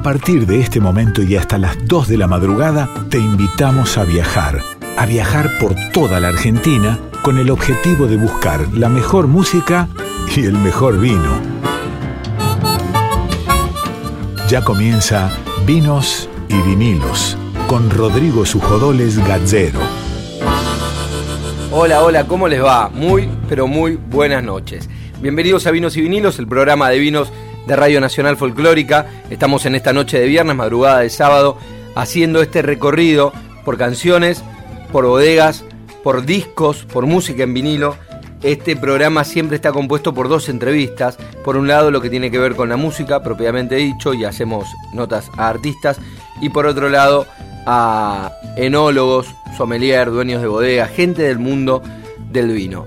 A partir de este momento y hasta las 2 de la madrugada, te invitamos a viajar. A viajar por toda la Argentina con el objetivo de buscar la mejor música y el mejor vino. Ya comienza Vinos y Vinilos con Rodrigo Sujodoles Gazzero. Hola, hola, ¿cómo les va? Muy, pero muy buenas noches. Bienvenidos a Vinos y Vinilos, el programa de vinos de Radio Nacional Folclórica. Estamos en esta noche de viernes, madrugada de sábado, haciendo este recorrido por canciones, por bodegas, por discos, por música en vinilo. Este programa siempre está compuesto por dos entrevistas. Por un lado, lo que tiene que ver con la música, propiamente dicho, y hacemos notas a artistas. Y por otro lado, a enólogos, sommelier, dueños de bodega, gente del mundo del vino.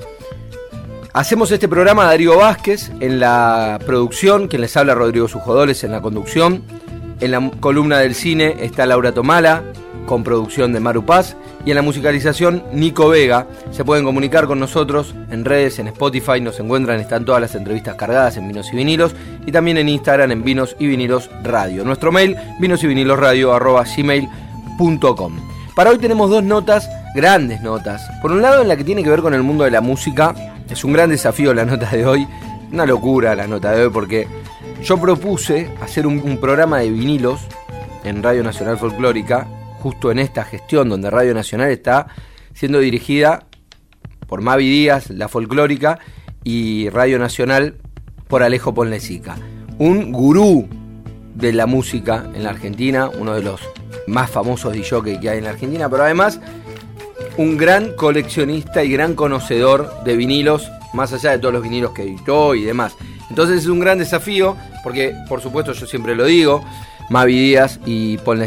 Hacemos este programa Darío Vázquez en la producción, quien les habla Rodrigo Sujodoles en la conducción. En la columna del cine está Laura Tomala, con producción de Maru Paz. Y en la musicalización, Nico Vega. Se pueden comunicar con nosotros en redes, en Spotify, nos encuentran, están todas las entrevistas cargadas en Vinos y Vinilos. Y también en Instagram en Vinos y Vinilos Radio. Nuestro mail, vinos y vinilos radio. Para hoy tenemos dos notas, grandes notas. Por un lado, en la que tiene que ver con el mundo de la música es un gran desafío la nota de hoy, una locura la nota de hoy porque yo propuse hacer un, programa de vinilos en Radio Nacional Folclórica, justo en esta gestión donde Radio Nacional está siendo dirigida por Mavi Díaz, la folclórica, y Radio Nacional por Alejo Ponlecica. Un gurú de la música en la Argentina, uno de los más famosos DJ que hay en la Argentina, pero además un gran coleccionista y gran conocedor de vinilos, más allá de todos los vinilos que editó y demás. Entonces es un gran desafío, porque por supuesto yo siempre lo digo, Mavi Díaz y Paul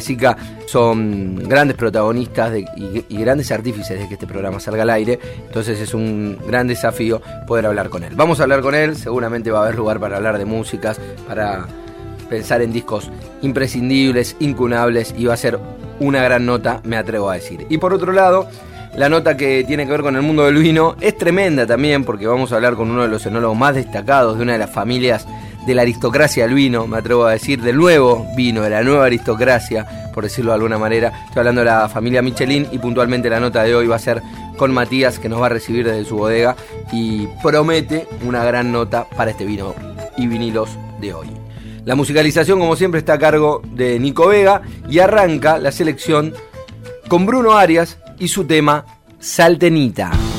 son grandes protagonistas y, y, grandes artífices de que este programa salga al aire. Entonces es un gran desafío poder hablar con él. Vamos a hablar con él, seguramente va a haber lugar para hablar de músicas, para pensar en discos imprescindibles, incunables y va a ser una gran nota, me atrevo a decir. Y por otro lado, la nota que tiene que ver con el mundo del vino es tremenda también porque vamos a hablar con uno de los enólogos más destacados de una de las familias de la aristocracia del vino, me atrevo a decir, del nuevo vino, de la nueva aristocracia, por decirlo de alguna manera. Estoy hablando de la familia Michelin y puntualmente la nota de hoy va a ser con Matías que nos va a recibir desde su bodega y promete una gran nota para este vino y vinilos de hoy. La musicalización como siempre está a cargo de Nico Vega y arranca la selección con Bruno Arias y su tema Saltenita.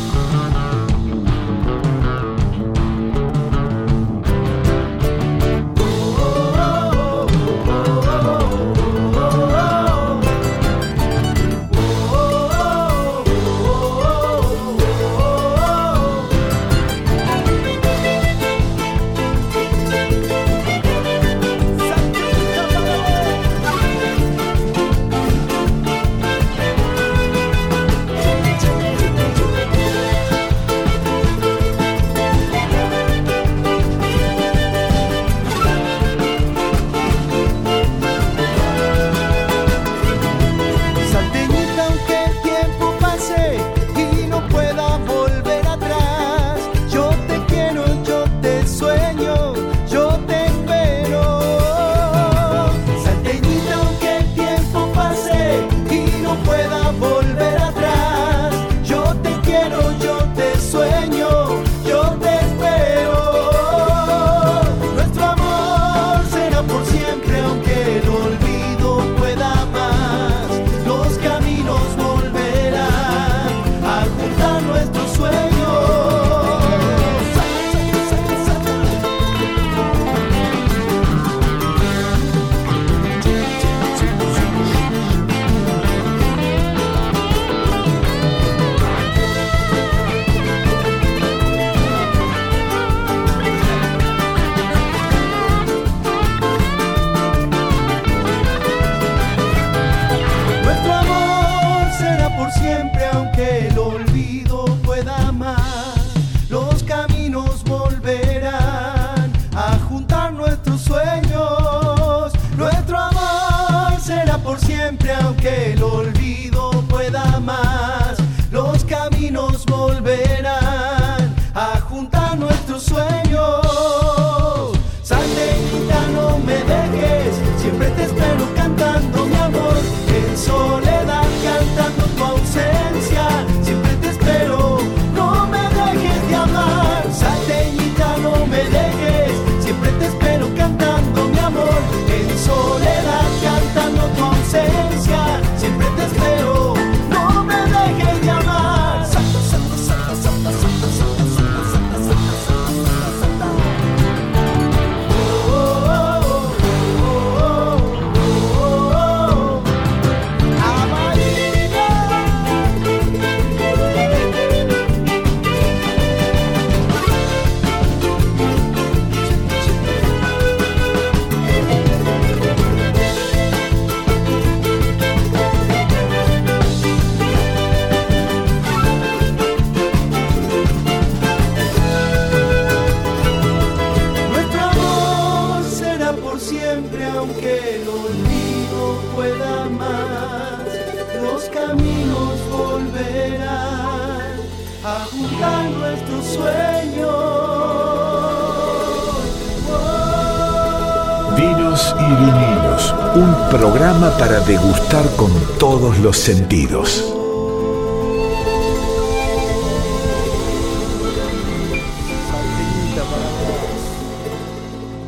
Para degustar con todos los sentidos.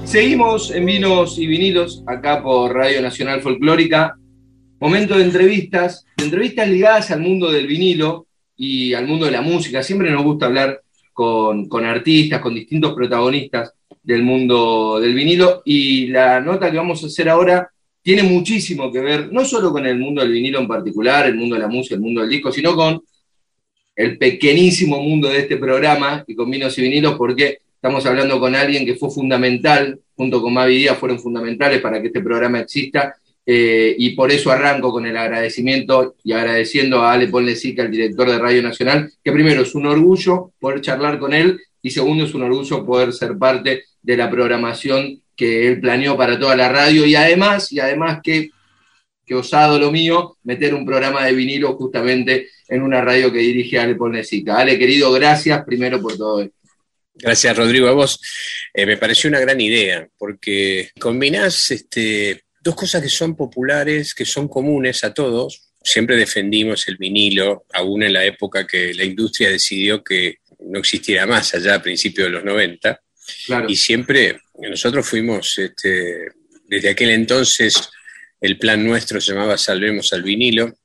Seguimos en Vinos y Vinilos, acá por Radio Nacional Folclórica. Momento de entrevistas, de entrevistas ligadas al mundo del vinilo y al mundo de la música. Siempre nos gusta hablar con, con artistas, con distintos protagonistas del mundo del vinilo. Y la nota que vamos a hacer ahora tiene muchísimo que ver, no solo con el mundo del vinilo en particular, el mundo de la música, el mundo del disco, sino con el pequeñísimo mundo de este programa y con vinos y vinilos, porque Estamos hablando con alguien que fue fundamental, junto con Mavi Díaz, fueron fundamentales para que este programa exista. Eh, y por eso arranco con el agradecimiento y agradeciendo a Ale Ponlesica, el director de Radio Nacional, que primero es un orgullo poder charlar con él y segundo es un orgullo poder ser parte de la programación que él planeó para toda la radio y además, y además que, que osado lo mío, meter un programa de vinilo justamente en una radio que dirige Ale Ponlesica. Ale, querido, gracias primero por todo esto. Gracias, Rodrigo, a vos. Eh, me pareció una gran idea, porque combinás este, dos cosas que son populares, que son comunes a todos. Siempre defendimos el vinilo, aún en la época que la industria decidió que no existiera más, allá a principios de los 90. Y siempre nosotros fuimos, este, desde aquel entonces, el plan nuestro se llamaba Salvemos al vinilo.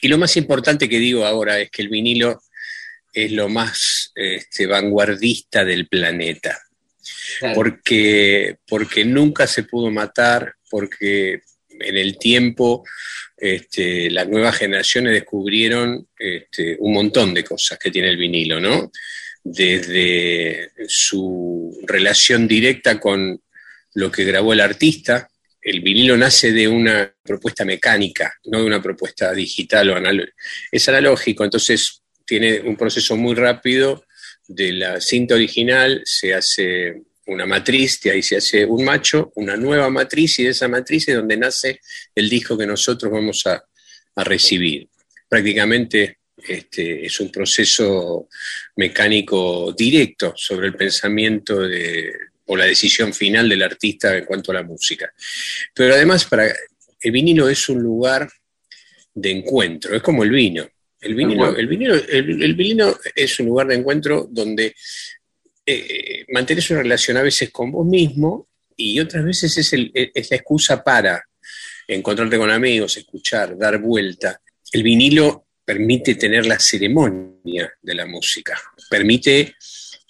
Y lo más importante que digo ahora es que el vinilo es lo más este, vanguardista del planeta. Porque, porque nunca se pudo matar, porque en el tiempo este, las nuevas generaciones descubrieron este, un montón de cosas que tiene el vinilo, ¿no? Desde su relación directa con lo que grabó el artista. El vinilo nace de una propuesta mecánica, no de una propuesta digital o analógica. Es analógico, entonces tiene un proceso muy rápido de la cinta original, se hace una matriz, de ahí se hace un macho, una nueva matriz, y de esa matriz es donde nace el disco que nosotros vamos a, recibir. Prácticamente este, es un proceso mecánico directo sobre el pensamiento de, o la decisión final del artista en cuanto a la música. Pero además, para, el vinilo es un lugar de encuentro, es como el vino. El vinilo, el, es un lugar de encuentro donde eh, mantienes una relación a veces con vos mismo y otras veces es, es la excusa para encontrarte con amigos, escuchar, dar vuelta. El vinilo permite tener la ceremonia de la música, permite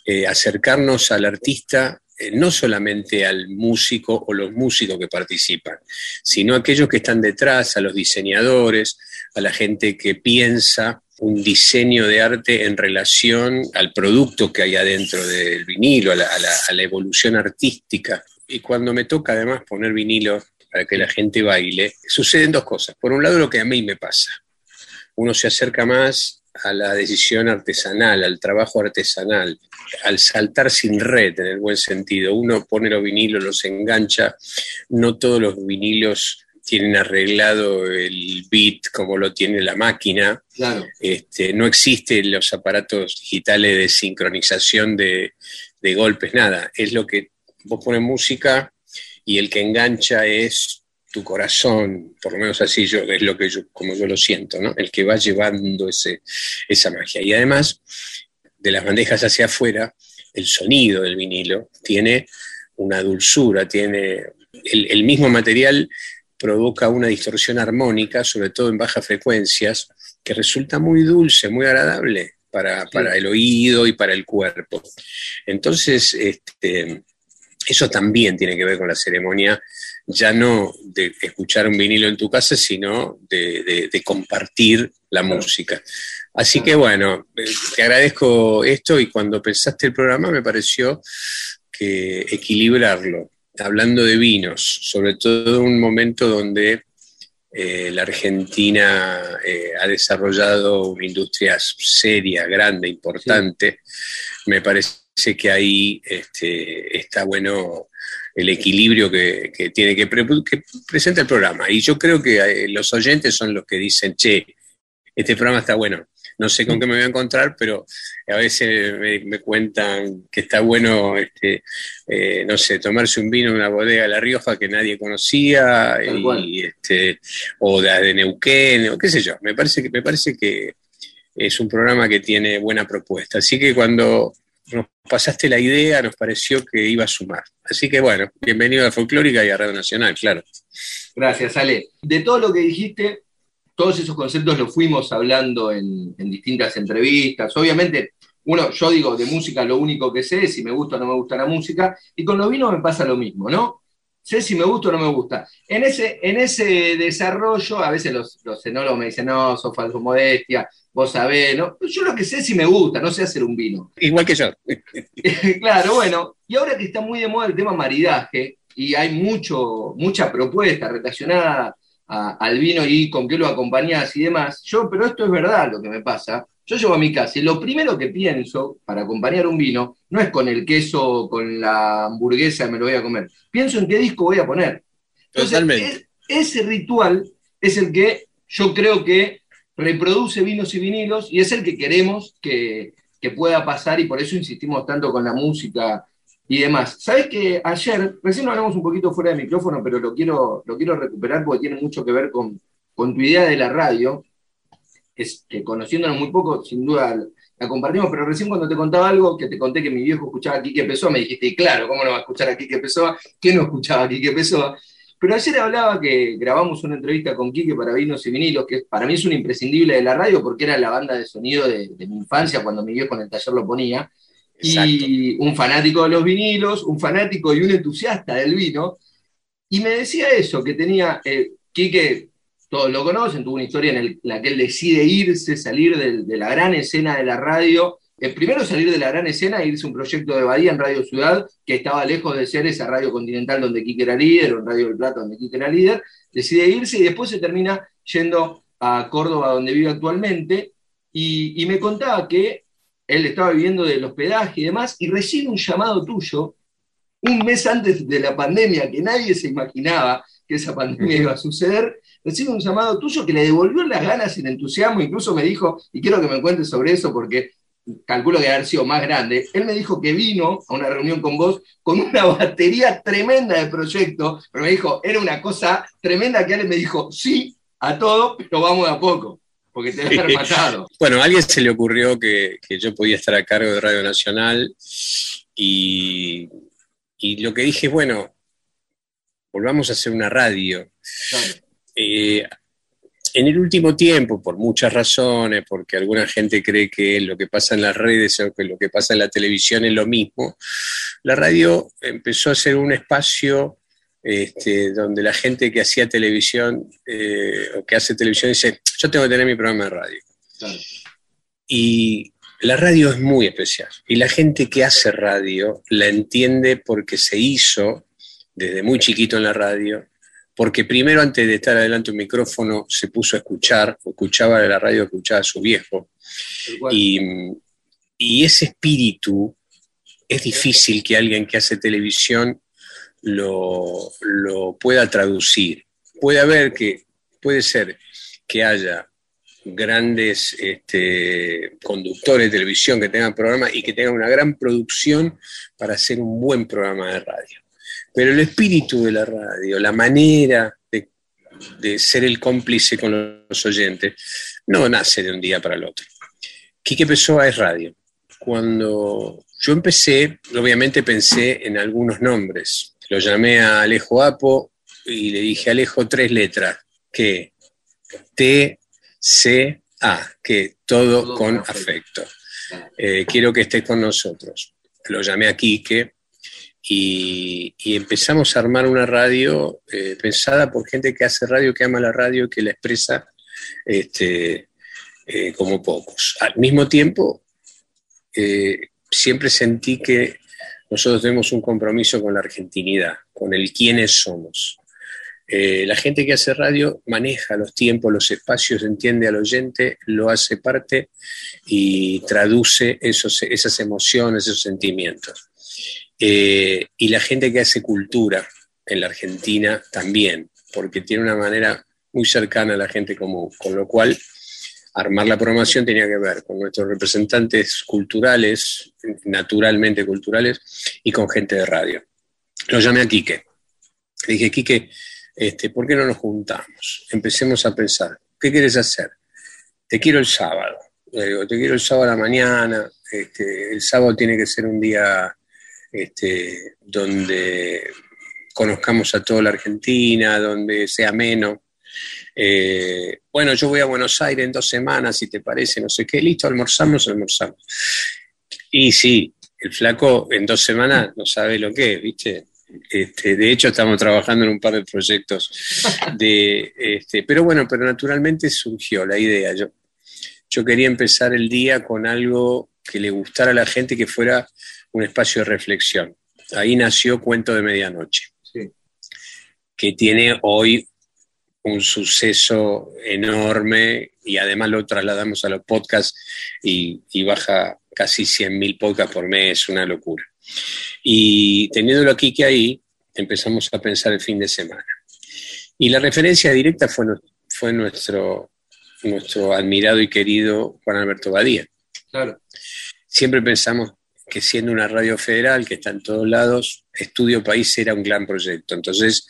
eh, acercarnos al artista eh, no solamente al músico o los músicos que participan, sino a aquellos que están detrás, a los diseñadores, a la gente que piensa un diseño de arte en relación al producto que hay adentro del vinilo, a la, evolución artística. Y cuando me toca además poner vinilo para que la gente baile, suceden dos cosas. Por un lado, lo que a mí me pasa. Uno se acerca más a la decisión artesanal, al trabajo artesanal, al saltar sin red en el buen sentido. Uno pone los vinilos, los engancha, no todos los vinilos tienen arreglado el beat como lo tiene la máquina. Este, no existen los aparatos digitales de sincronización de, golpes, nada. Es lo que vos pones música y el que engancha es tu corazón, por lo menos así yo, es lo que yo, como yo lo siento, ¿no? El que va llevando ese, esa magia. Y además, de las bandejas hacia afuera, el sonido del vinilo tiene una dulzura, tiene el mismo material provoca una distorsión armónica, sobre todo en bajas frecuencias, que resulta muy dulce, muy agradable para, el oído y para el cuerpo. Entonces, este, eso también tiene que ver con la ceremonia, ya no de escuchar un vinilo en tu casa, sino de, compartir la música. Así que bueno, te agradezco esto y cuando pensaste el programa me pareció que equilibrarlo hablando de vinos, sobre todo en un momento donde eh, la Argentina eh, ha desarrollado una industria seria, grande, importante, me parece que ahí este, está bueno el equilibrio que, tiene que, que presenta el programa. Y yo creo que eh, los oyentes son los que dicen, che, este programa está bueno. No sé con qué me voy a encontrar, pero a veces me, cuentan que está bueno, este, eh, no sé, tomarse un vino en una bodega de La Rioja que nadie conocía, y, este, o de, Neuquén, o qué sé yo. Me parece que, me parece que es un programa que tiene buena propuesta. Así que cuando nos pasaste la idea, nos pareció que iba a sumar. Así que bueno, bienvenido a Folclórica y a Radio Nacional, claro. Gracias, Ale. De todo lo que dijiste, todos esos conceptos los fuimos hablando en, distintas entrevistas. Obviamente, uno, yo digo, de música lo único que sé es si me gusta o no me gusta la música, y con los vinos me pasa lo mismo, ¿no? Sé si me gusta o no me gusta. En ese, en ese desarrollo, a veces los, los enólogos me dicen, no, sos falso modestia, vos sabés, ¿no? Yo lo que sé es si me gusta, no sé hacer un vino. Igual que yo. claro, bueno, y ahora que está muy de moda el tema maridaje, y hay mucho, mucha propuesta relacionada al vino y con qué lo acompañás y demás. Yo, pero esto es verdad lo que me pasa. Yo llego a mi casa y lo primero que pienso para acompañar un vino no es con el queso, con la hamburguesa, me lo voy a comer. Pienso en qué disco voy a poner. Totalmente. ese ritual es el que yo creo que reproduce vinos y vinilos y es el que queremos que, que pueda pasar y por eso insistimos tanto con la música y demás. Sabes que ayer, recién lo hablamos un poquito fuera de micrófono, pero lo quiero, lo quiero recuperar porque tiene mucho que ver con, tu idea de la radio, es que conociéndonos muy poco, sin duda la compartimos, pero recién cuando te contaba algo, que te conté que mi viejo escuchaba a Quique Pessoa, me dijiste, claro, ¿cómo no va a escuchar a Quique Pessoa? ¿Quién no escuchaba a Quique Pessoa? Pero ayer hablaba que grabamos una entrevista con Quique para Vinos y Vinilos, que para mí es un imprescindible de la radio porque era la banda de sonido de, de mi infancia cuando mi viejo en el taller lo ponía y un fanático de los vinilos, un fanático y un entusiasta del vino. Y me decía eso, que tenía, eh, Quique, todos lo conocen, tuvo una historia en la que él decide irse, salir de, la gran escena de la radio. Eh, primero salir de la gran escena e irse a un proyecto de Bahía en Radio Ciudad, que estaba lejos de ser esa radio continental donde Quique era líder, o en Radio del Plata donde Quique era líder. Decide irse y después se termina yendo a Córdoba, donde vive actualmente. Y, y me contaba que él estaba viviendo del hospedaje y demás, y recibe un llamado tuyo un mes antes de la pandemia, que nadie se imaginaba que esa pandemia iba a suceder, recibe un llamado tuyo que le devolvió las ganas y el entusiasmo, incluso me dijo, y quiero que me cuentes sobre eso porque calculo que haber sido más grande, él me dijo que vino a una reunión con vos con una batería tremenda de proyecto, pero me dijo, era una cosa tremenda que él me dijo, sí, a todo, pero vamos a poco porque te haber matado. Bueno, a alguien se le ocurrió que, yo podía estar a cargo de Radio Nacional y, lo que dije, bueno, volvamos a hacer una radio. Eh, en el último tiempo, por muchas razones, porque alguna gente cree que lo que pasa en las redes o que lo que pasa en la televisión es lo mismo, la radio empezó a ser un espacio este, donde la gente que hacía televisión eh, o que hace televisión dice, yo tengo que tener mi programa de radio. Y la radio es muy especial. Y la gente que hace radio la entiende porque se hizo desde muy chiquito en la radio, porque primero antes de estar adelante un micrófono se puso a escuchar, o escuchaba de la radio, escuchaba a su viejo. Y, y ese espíritu es difícil que alguien que hace televisión lo, pueda traducir. Puede haber que, puede ser que haya grandes este, conductores de televisión que tengan programas y que tengan una gran producción para hacer un buen programa de radio. Pero el espíritu de la radio, la manera de, de ser el cómplice con los oyentes, no nace de un día para el otro. Quique Pessoa es radio. Cuando yo empecé, obviamente pensé en algunos nombres, lo llamé a Alejo Apo y le dije, Alejo, tres letras, que T, C, A, que todo, con afecto. Eh, quiero que estés con nosotros. Lo llamé a Quique y, empezamos a armar una radio eh, pensada por gente que hace radio, que ama la radio, que la expresa este, eh, como pocos. Al mismo tiempo, siempre sentí que nosotros tenemos un compromiso con la argentinidad, con el quiénes somos. Eh, la gente que hace radio maneja los tiempos, los espacios, entiende al oyente, lo hace parte y traduce esos, esas emociones, esos sentimientos. Eh, y la gente que hace cultura en la Argentina también, porque tiene una manera muy cercana a la gente común, con lo cual armar la programación tenía que ver con nuestros representantes culturales, naturalmente culturales, y con gente de radio. Lo llamé a Quique. Le dije, Quique, este, ¿por qué no nos juntamos? Empecemos a pensar, ¿qué quieres hacer? Te quiero el sábado. Le digo, te quiero el sábado a la mañana. Este, el sábado tiene que ser un día este, donde conozcamos a toda la Argentina, donde sea menos. Eh, bueno, yo voy a Buenos Aires en dos semanas, si te parece, no sé qué, listo, almorzamos, almorzamos. Y sí, el flaco en dos semanas no sabe lo que es, ¿viste? Este, de hecho, estamos trabajando en un par de proyectos. De, este, pero bueno, pero naturalmente surgió la idea. Yo, yo quería empezar el día con algo que le gustara a la gente, que fuera un espacio de reflexión. Ahí nació Cuento de Medianoche, que tiene hoy un suceso enorme y además lo trasladamos a los podcasts y, baja casi 100.000 podcasts por mes, una locura. Y teniéndolo aquí que ahí, empezamos a pensar el fin de semana. Y la referencia directa fue, fue nuestro, nuestro admirado y querido Juan Alberto Badía. Claro. Siempre pensamos que siendo una radio federal que está en todos lados, Estudio País era un gran proyecto. Entonces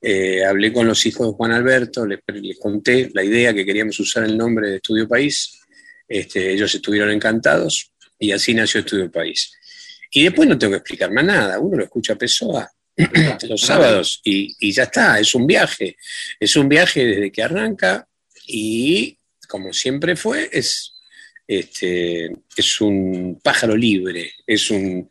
eh, hablé con los hijos de Juan Alberto, les, conté la idea que queríamos usar el nombre de Estudio País. Este, ellos estuvieron encantados y así nació Estudio País. Y después no tengo que explicar más nada, uno lo escucha a Pessoa los sábados y, y ya está, es un viaje, es un viaje desde que arranca y como siempre fue, es este, es un pájaro libre, es, un,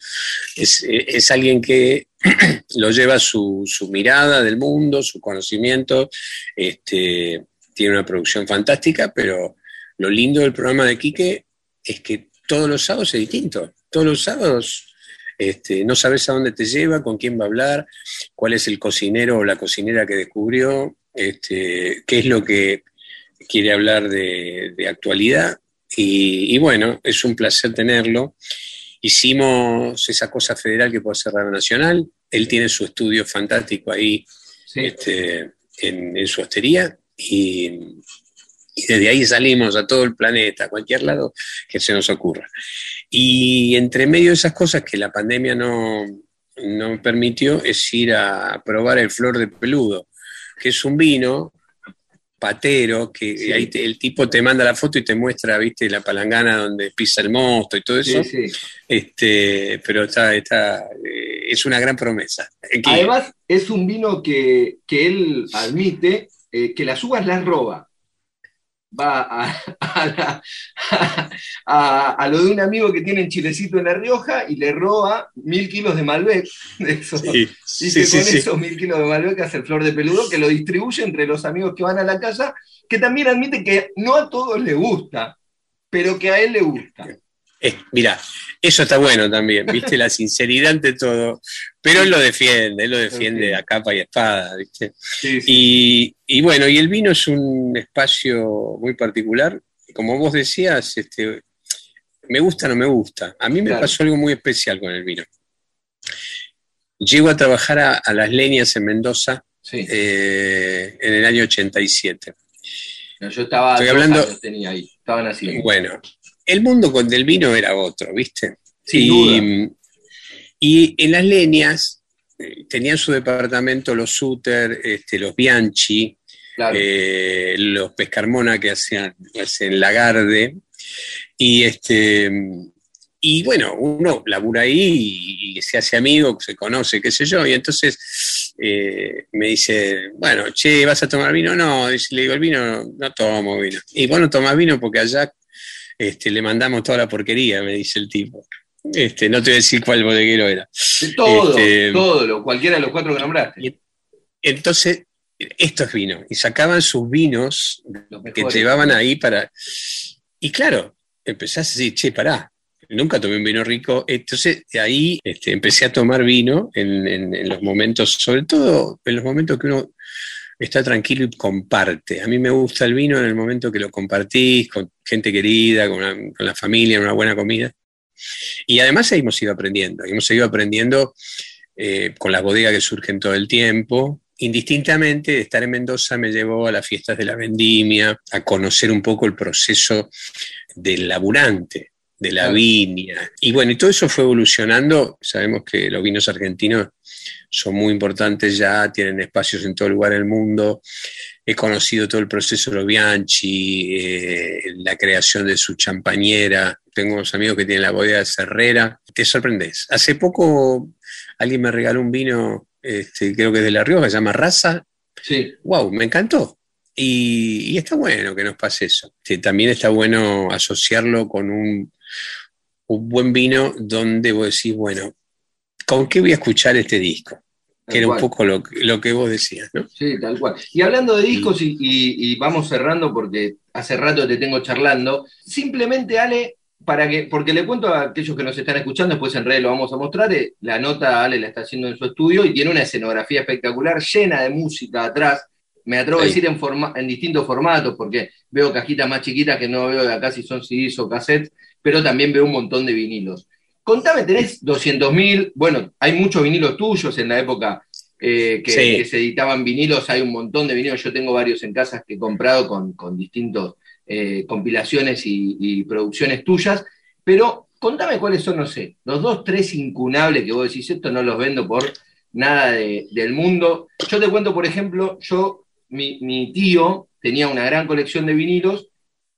es, alguien que lo lleva su, mirada del mundo, su conocimiento, este, tiene una producción fantástica, pero lo lindo del programa de Quique es que todos los sábados es distinto, todos los sábados este, no sabes a dónde te lleva, con quién va a hablar, cuál es el cocinero o la cocinera que descubrió, qué es lo que quiere hablar de, de actualidad y, bueno, es un placer tenerlo. Hicimos esa cosa federal que puede ser Radio Nacional. Él tiene su estudio fantástico ahí este, en, su hostería y, desde ahí salimos a todo el planeta, a cualquier lado que se nos ocurra. Y entre medio de esas cosas que la pandemia no, no permitió es ir a probar el flor de peludo, que es un vino patero, que ahí el tipo te manda la foto y te muestra, viste, la palangana donde pisa el monstruo y todo eso. este, pero está, está, eh, es una gran promesa. Además, es un vino que, él admite eh, que las uvas las roba va a, lo de un amigo que tiene en Chilecito en La Rioja y le roba mil kilos de Malbec. Eso. y que con esos mil kilos de Malbec hace el flor de peludo que lo distribuye entre los amigos que van a la casa, que también admite que no a todos le gusta, pero que a él le gusta. Eh, mira, eso está bueno también, viste, la sinceridad ante todo, pero él lo defiende, él lo defiende a capa y espada, viste. Y, bueno, y el vino es un espacio muy particular, como vos decías, este, me gusta o no me gusta. A mí me pasó algo muy especial con el vino. Llego a trabajar a, las leñas en Mendoza eh, en el año 87. yo estaba, Estoy hablando, tenía ahí, estaban así. Bueno, el mundo con del vino era otro, ¿viste? y, y en las leñas eh, tenían su departamento los Suter, este, los Bianchi, eh, los Pescarmona que hacían, hacen Lagarde. Y, este, y bueno, uno labura ahí y, se hace amigo, se conoce, qué sé yo. Y entonces eh, me dice, bueno, che, ¿vas a tomar vino? No, le digo, el vino no tomo vino. Y bueno, tomas vino porque allá este, le mandamos toda la porquería, me dice el tipo. Este, no te voy a decir cuál bodeguero era. todo, este, todo, cualquiera de los cuatro que nombraste. entonces, esto es vino. Y sacaban sus vinos que llevaban ahí para. Y claro, empezás a decir, che, pará, nunca tomé un vino rico. Entonces, de ahí este, empecé a tomar vino en, los momentos, sobre todo en los momentos que uno está tranquilo y comparte. A mí me gusta el vino en el momento que lo compartís con gente querida, con, la familia, una buena comida. Y además hemos ido aprendiendo, hemos seguido aprendiendo eh, con las bodegas que surgen todo el tiempo. Indistintamente, estar en Mendoza me llevó a las fiestas de la vendimia, a conocer un poco el proceso del laburante, de la viña. Y bueno, y todo eso fue evolucionando. Sabemos que los vinos argentinos son muy importantes ya, tienen espacios en todo lugar del mundo. He conocido todo el proceso de los Bianchi, eh, la creación de su champañera. Tengo unos amigos que tienen la bodega de Cerrera. Te sorprendes. Hace poco alguien me regaló un vino, este, creo que es de La Rioja, se llama Raza. Sí. Wow, me encantó. Y, y está bueno que nos pase eso. También está bueno asociarlo con un, un buen vino donde vos decís, bueno, ¿con qué voy a escuchar este disco? Que era un poco lo, lo, que vos decías, ¿no? Sí, tal cual. Y hablando de discos, y, y, y, vamos cerrando porque hace rato te tengo charlando, simplemente, Ale, para que, porque le cuento a aquellos que nos están escuchando, después en redes lo vamos a mostrar, eh, la nota Ale la está haciendo en su estudio y tiene una escenografía espectacular, llena de música atrás, me atrevo sí. a decir en, forma, en distintos formatos, porque veo cajitas más chiquitas que no veo de acá si son CDs o cassettes, pero también veo un montón de vinilos. Contame, tenés 200.000, bueno, hay muchos vinilos tuyos en la época eh, que, sí. que, se editaban vinilos, hay un montón de vinilos, yo tengo varios en casas que he comprado con, con distintos eh, compilaciones y, y, producciones tuyas, pero contame cuáles son, no sé, los dos, tres incunables que vos decís, esto no los vendo por nada de, del mundo. Yo te cuento, por ejemplo, yo, mi, mi tío tenía una gran colección de vinilos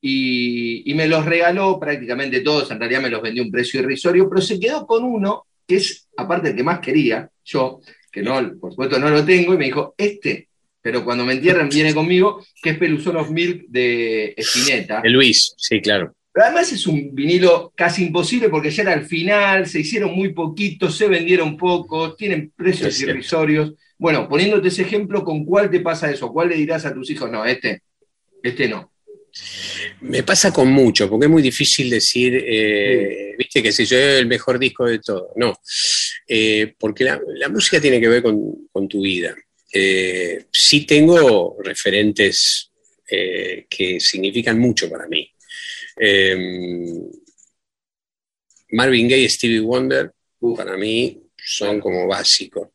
y, y, me los regaló prácticamente todos, en realidad me los vendió a un precio irrisorio, pero se quedó con uno que es, aparte el que más quería, yo, que no, por supuesto no lo tengo, y me dijo, este, pero cuando me entierren viene conmigo, que es Pelusonos Milk de Espineta. De Luis, sí, claro. Pero además es un vinilo casi imposible porque ya era al final, se hicieron muy poquitos, se vendieron pocos, tienen precios es irrisorios. Bueno, poniéndote ese ejemplo, ¿con cuál te pasa eso? ¿Cuál le dirás a tus hijos? No, este, este no. Me pasa con mucho, porque es muy difícil decir, eh, sí. viste, que si yo el mejor disco de todo. No, eh, porque la, la, música tiene que ver con, con tu vida. Eh, sí tengo referentes que significan mucho para mí. Marvin Gaye y Stevie Wonder, uh, para mí, son como básicos.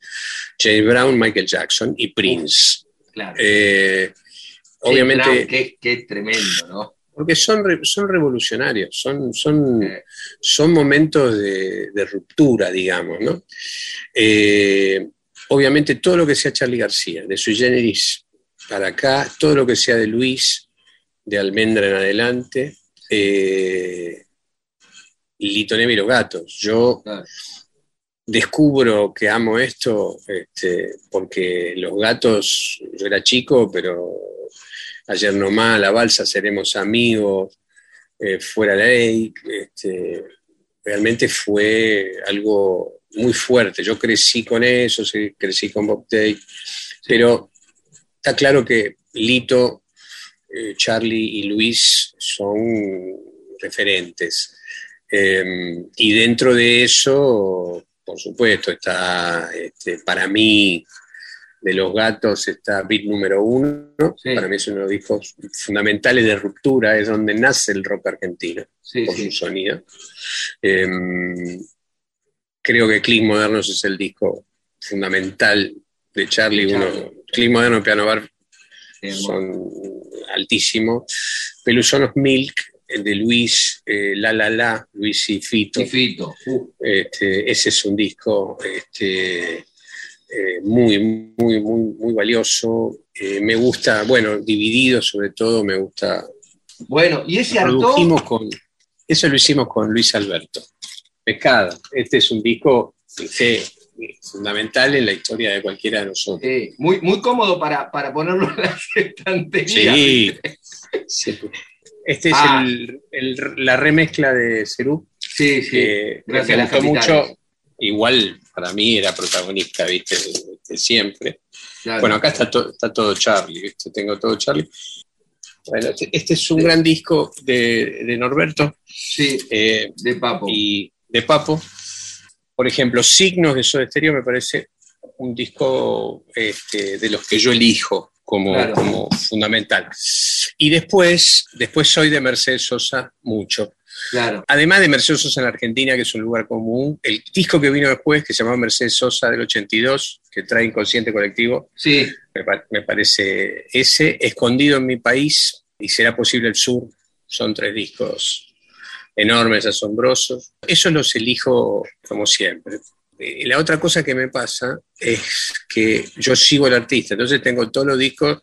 James Brown, Michael Jackson y Prince. Claro. Eh, obviamente. Brown, qué, qué, tremendo, ¿no? Porque son, son revolucionarios, son, son, son momentos de, de, ruptura, digamos, ¿no? Eh, obviamente todo lo que sea Charlie García, de Sui Generis para acá, todo lo que sea de Luis, de Almendra en adelante, eh, Lito Neve y los gatos. Yo claro. descubro que amo esto este, porque los gatos, yo era chico, pero ayer nomás, la balsa, seremos amigos, eh, fuera la ley, este, realmente fue algo muy fuerte. Yo crecí con eso, crecí con Bob Day, pero está claro que Lito, eh, Charlie y Luis son referentes. Eh, y dentro de eso, por supuesto, está este, para mí de los gatos está Beat número uno, sí. para mí es uno de los discos fundamentales de ruptura, es donde nace el rock argentino, sí, por sí. su sonido. Eh, creo que Click Modernos es el disco fundamental de Charlie, Charlie. uno, Click Moderno y Piano Bar son altísimos. Pelusonos Milk, de Luis, eh, La La La, Luis y Fito. Y Fito. Uh. Este, ese es un disco este, eh, muy, muy, muy, muy valioso. Eh, me gusta, bueno, dividido sobre todo, me gusta. Bueno, y ese harto... con Eso lo hicimos con Luis Alberto. Pescada. Este es un disco sí, fundamental en la historia de cualquiera de nosotros. Sí, muy, muy cómodo para, para ponerlo en la estantería. Sí. sí. Este es ah. el, el, la remezcla de Cerú. Sí, sí. Gracias me gustó mucho. Igual para mí era protagonista, viste, de, siempre. Claro. Bueno, acá está, to, está todo Charlie, ¿viste? tengo todo Charlie. Bueno, este, este es un gran disco de, de Norberto. Sí, eh, de Papo. Y de Papo. Por ejemplo, Signos de Soda Stereo me parece un disco este, de los que yo elijo como, como fundamental. Y después, después soy de Mercedes Sosa mucho. Claro. Además de Mercedes Sosa en Argentina, que es un lugar común, el disco que vino después, que se llamaba Mercedes Sosa del 82, que trae Inconsciente Colectivo, sí. me, parece ese, Escondido en mi país y Será Posible el Sur, son tres discos enormes, asombrosos. Eso los elijo como siempre. Y la otra cosa que me pasa es que yo sigo al artista, entonces tengo todos los discos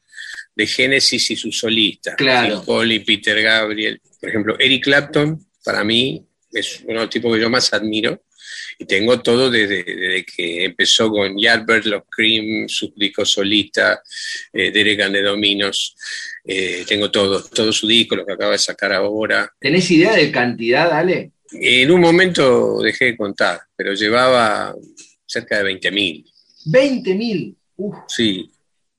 de Génesis y sus solistas, claro. Paul y Peter Gabriel. Por ejemplo, Eric Clapton, para mí, es uno de los tipos que yo más admiro. Y tengo todo desde, que empezó con Yardbird, Los Cream, sus discos solistas, eh, Derek and the Dominos. Eh, tengo todo, todo su disco, lo que acaba de sacar ahora. ¿Tenés idea de cantidad, Ale? En un momento dejé de contar, pero llevaba cerca de 20.000. ¿20.000? Sí.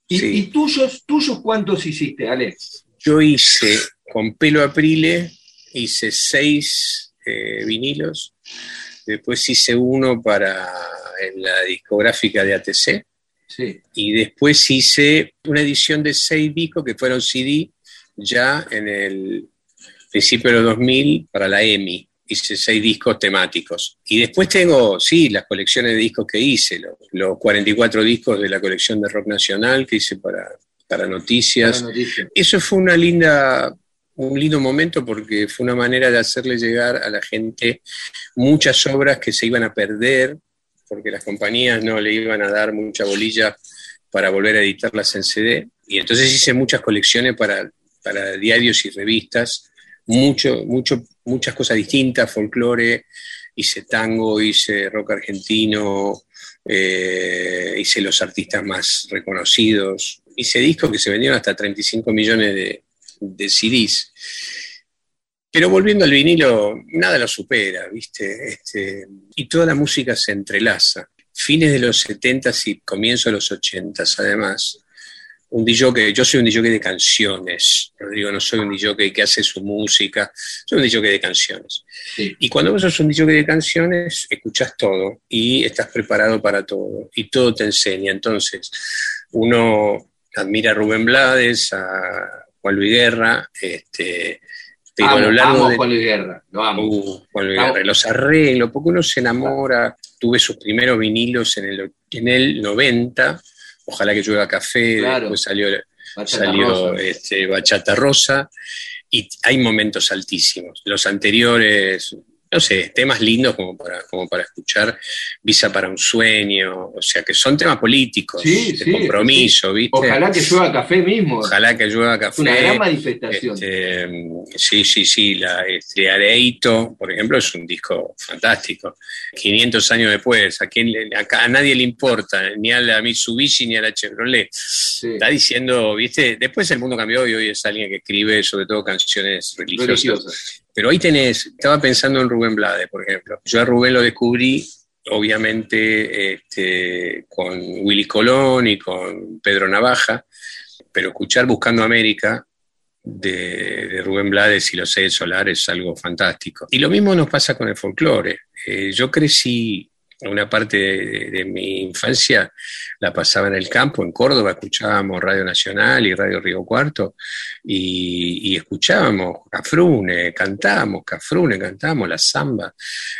¿Y, ¿Y, tuyos, tuyos cuántos hiciste, Ale? Yo hice con Pelo Aprile, hice seis eh, vinilos, después hice uno para en la discográfica de ATC, sí. y después hice una edición de seis discos que fueron CD ya en el principio de los 2000 para la EMI hice seis discos temáticos. Y después tengo, sí, las colecciones de discos que hice, los, 44 discos de la colección de rock nacional que hice para, para, noticias. Eso fue una linda, un lindo momento porque fue una manera de hacerle llegar a la gente muchas obras que se iban a perder porque las compañías no le iban a dar mucha bolilla para volver a editarlas en CD. Y entonces hice muchas colecciones para, para diarios y revistas mucho, mucho, muchas cosas distintas, folclore, hice tango, hice rock argentino, eh, hice los artistas más reconocidos, hice discos que se vendieron hasta 35 millones de, de CDs. Pero volviendo al vinilo, nada lo supera, ¿viste? Este, y toda la música se entrelaza. Fines de los 70 y comienzo de los 80 además, un DJ, yo soy un DJ de canciones, Rodrigo, no soy un DJ que hace su música, soy un DJ de canciones. Y cuando vos sos un DJ de canciones, escuchas todo y estás preparado para todo y todo te enseña. Entonces, uno admira a Rubén Blades, a Juan Luis Guerra, este, pero a lo largo de, Juan Luis Guerra, lo amo. Uh, Juan Luis Guerra, los arreglos, porque uno se enamora. Tuve sus primeros vinilos en el, en el 90 Ojalá que llueva café, después salió, Bachata salió Rosa. Este, Bachata Rosa, y hay momentos altísimos. Los anteriores, no sé, temas lindos como para, como para escuchar, Visa para un sueño, o sea, que son temas políticos, de compromiso, ¿viste? Ojalá que llueva café mismo. Ojalá que llueva café. Una gran manifestación. Este, sí, sí, sí, la este, Areito, por ejemplo, es un disco fantástico. 500 años después, a, quién, a, nadie le importa, ni a la Mitsubishi ni a la Chevrolet. Está diciendo, ¿viste? Después el mundo cambió y hoy es alguien que escribe sobre todo canciones religiosas. Pero ahí tenés, estaba pensando en Rubén Blade, por ejemplo. Yo a Rubén lo descubrí, obviamente, este, con Willy Colón y con Pedro Navaja, pero escuchar Buscando América de, Rubén Blades y los seis solares es algo fantástico. Y lo mismo nos pasa con el folclore. Eh, yo crecí una parte de, mi infancia la pasaba en el campo, en Córdoba, escuchábamos Radio Nacional y Radio Río Cuarto y, escuchábamos Cafrune, cantábamos Cafrune, cantábamos la samba,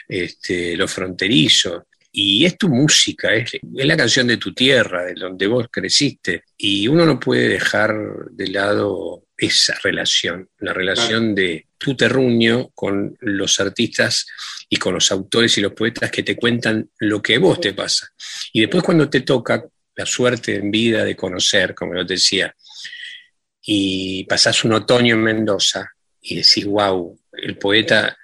este, los fronterizos. Y es tu música, es, es la canción de tu tierra, de donde vos creciste. Y uno no puede dejar de lado esa relación, la relación de tu terruño con los artistas y con los autores y los poetas que te cuentan lo que a vos te pasa. Y después cuando te toca la suerte en vida de conocer, como yo te decía, y pasás un otoño en Mendoza y decís, wow, el poeta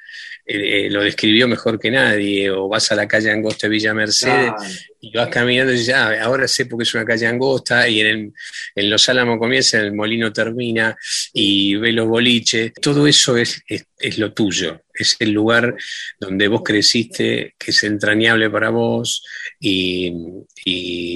eh, lo describió mejor que nadie, o vas a la calle Angosta de Villa Mercedes y vas caminando y dices, ah, ahora sé porque es una calle angosta, y en, en Los Álamos comienza, en el Molino termina, y ve los boliches. Todo eso es, es, lo tuyo, es el lugar donde vos creciste, que es entrañable para vos, y,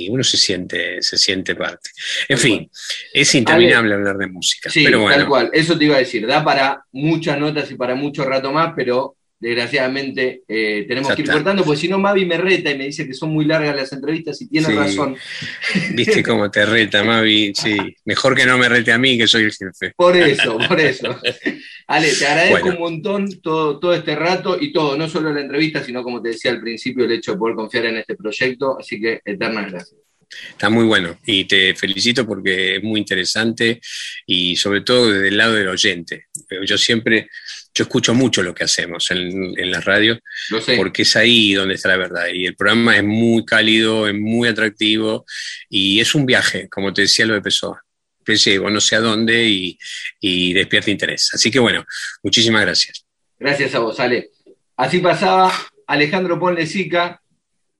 uno se siente, se siente parte. En fin, es interminable hablar de música. Sí, pero bueno. tal cual, eso te iba a decir, da para muchas notas y para mucho rato más, pero desgraciadamente eh, tenemos que ir cortando, porque si no Mavi me reta y me dice que son muy largas las entrevistas y tiene razón. Viste cómo te reta, Mavi, sí. Mejor que no me rete a mí, que soy el jefe. Por eso, por eso. Ale, te agradezco un montón todo, todo este rato y todo, no solo la entrevista, sino como te decía al principio, el hecho de poder confiar en este proyecto, así que eternas gracias. Está muy bueno y te felicito porque es muy interesante y sobre todo desde el lado del oyente. Yo siempre, yo escucho mucho lo que hacemos en, en la radio porque es ahí donde está la verdad y el programa es muy cálido, es muy atractivo y es un viaje, como te decía lo de Pessoa. Te llevo no sé a dónde y, y despierta interés. Así que bueno, muchísimas gracias. Gracias a vos, Ale. Así pasaba Alejandro Ponle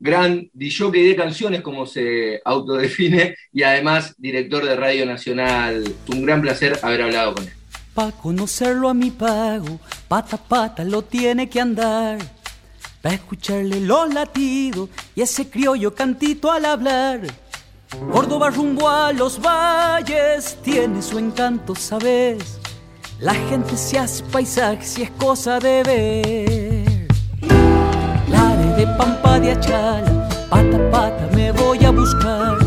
gran DJ de canciones, como se autodefine, y además director de Radio Nacional. Un gran placer haber hablado con él. Pa' conocerlo a mi pago, pata pata lo tiene que andar. Pa' escucharle los latidos y ese criollo cantito al hablar. Córdoba rumbo a los valles tiene su encanto, ¿sabes? La gente se hace paisaje si es cosa de ver de Pampa de Achala, pata pata me voy a buscar.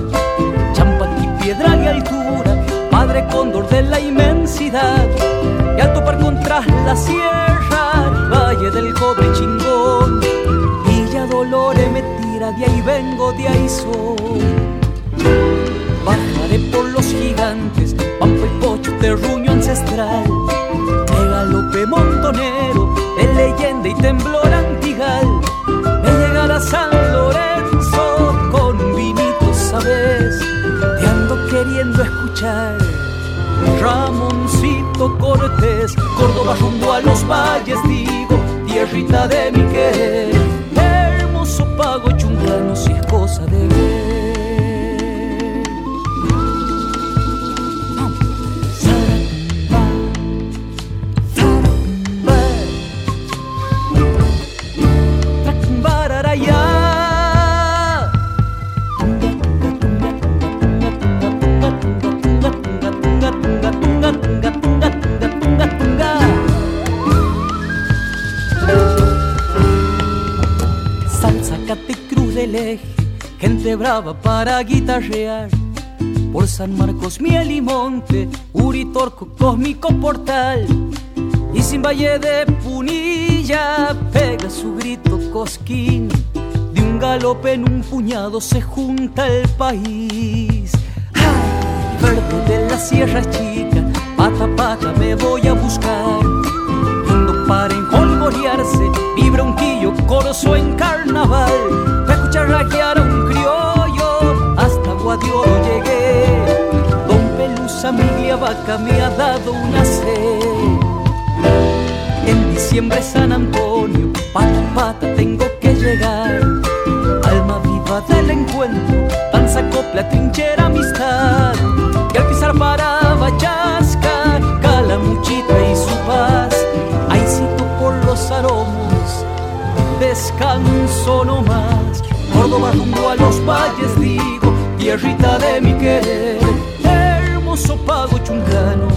y piedra y altura, padre cóndor de la inmensidad. Y al topar contra la sierra, valle del cobre chingón. Villa Dolores me tira, de ahí vengo, de ahí soy. Bajaré por los gigantes, pampa y pocho, terruño ancestral. De galope montonero, de leyenda y temblor antigal a San Lorenzo con vinito, sabes, te ando queriendo escuchar. Ramoncito Cortés, Córdoba rumbo a los valles, digo, tierrita de mi querer. Gente brava para guitarrear. Por San Marcos, Miel y Monte, Uritorco, Cósmico Portal. Y sin Valle de Punilla pega su grito cosquín. De un galope en un puñado se junta el país. ¡Ay! Verde de la Sierra Chica, pata pata me voy a buscar. Cuando para enjolgorearse, vibra un corso en carnaval charraquear a un criollo, hasta Guadiolo llegué. Don Pelusa, mi vaca me ha dado una sed. En diciembre San Antonio, pata pata tengo que llegar. Alma viva del encuentro, danza, copla, trinchera, amistad. Que al pisar para Vallasca, Calamuchita y su paz. Ahí cito por los aromos, descanso nomás Córdoba rumbo a los valles digo, tierrita de mi querer, hermoso pago chungano,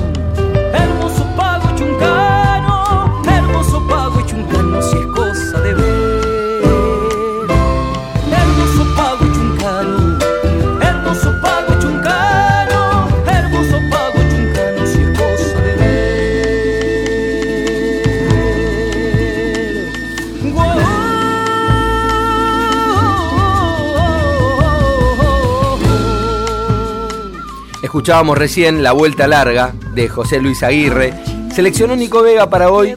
Escuchábamos recién La Vuelta Larga de José Luis Aguirre. Seleccionó Nico Vega para hoy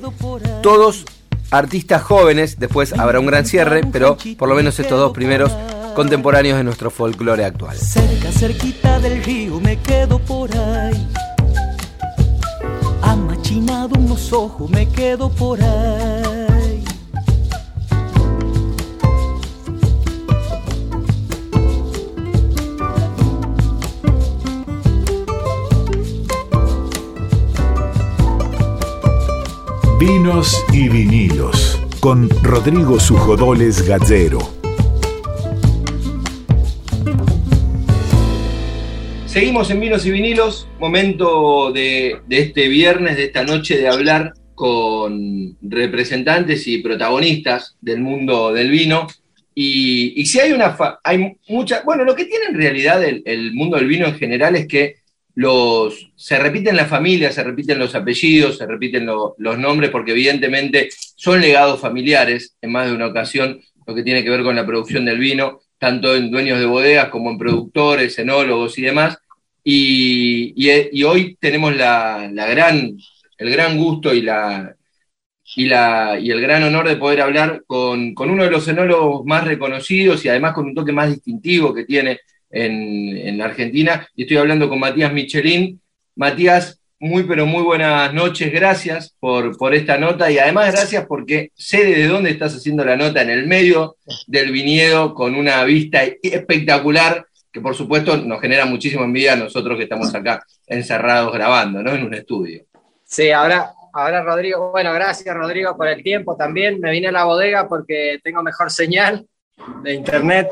todos artistas jóvenes, después habrá un gran cierre, pero por lo menos estos dos primeros contemporáneos de nuestro folclore actual. Cerca, cerquita del río me quedo por ahí. Amachinado unos ojos me quedo por ahí. Y vinilos con Rodrigo Sujodoles Gallero. Seguimos en Vinos y Vinilos, momento de, este viernes, de esta noche, de hablar con representantes y protagonistas del mundo del vino. Y, si hay una. hay mucha, bueno, lo que tiene en realidad el, mundo del vino en general es que los, se repiten las familias, se repiten los apellidos, se repiten los nombres, porque evidentemente son legados familiares en más de una ocasión, lo que tiene que ver con la producción del vino, tanto en dueños de bodegas como en productores, enólogos y demás. Y, hoy tenemos la, gran, el gran gusto y, la, y, la, y el gran honor de poder hablar con, uno de los enólogos más reconocidos y además con un toque más distintivo que tiene en, Argentina. Y estoy hablando con Matías Michelin. Matías, muy pero muy buenas noches, gracias por, por esta nota y además gracias porque sé de dónde estás haciendo la nota, en el medio del viñedo, con una vista espectacular que por supuesto nos genera muchísima envidia a nosotros que estamos acá encerrados grabando, ¿no? En un estudio. Sí, ahora, ahora Rodrigo, bueno, gracias Rodrigo por el tiempo también. Me vine a la bodega porque tengo mejor señal de internet.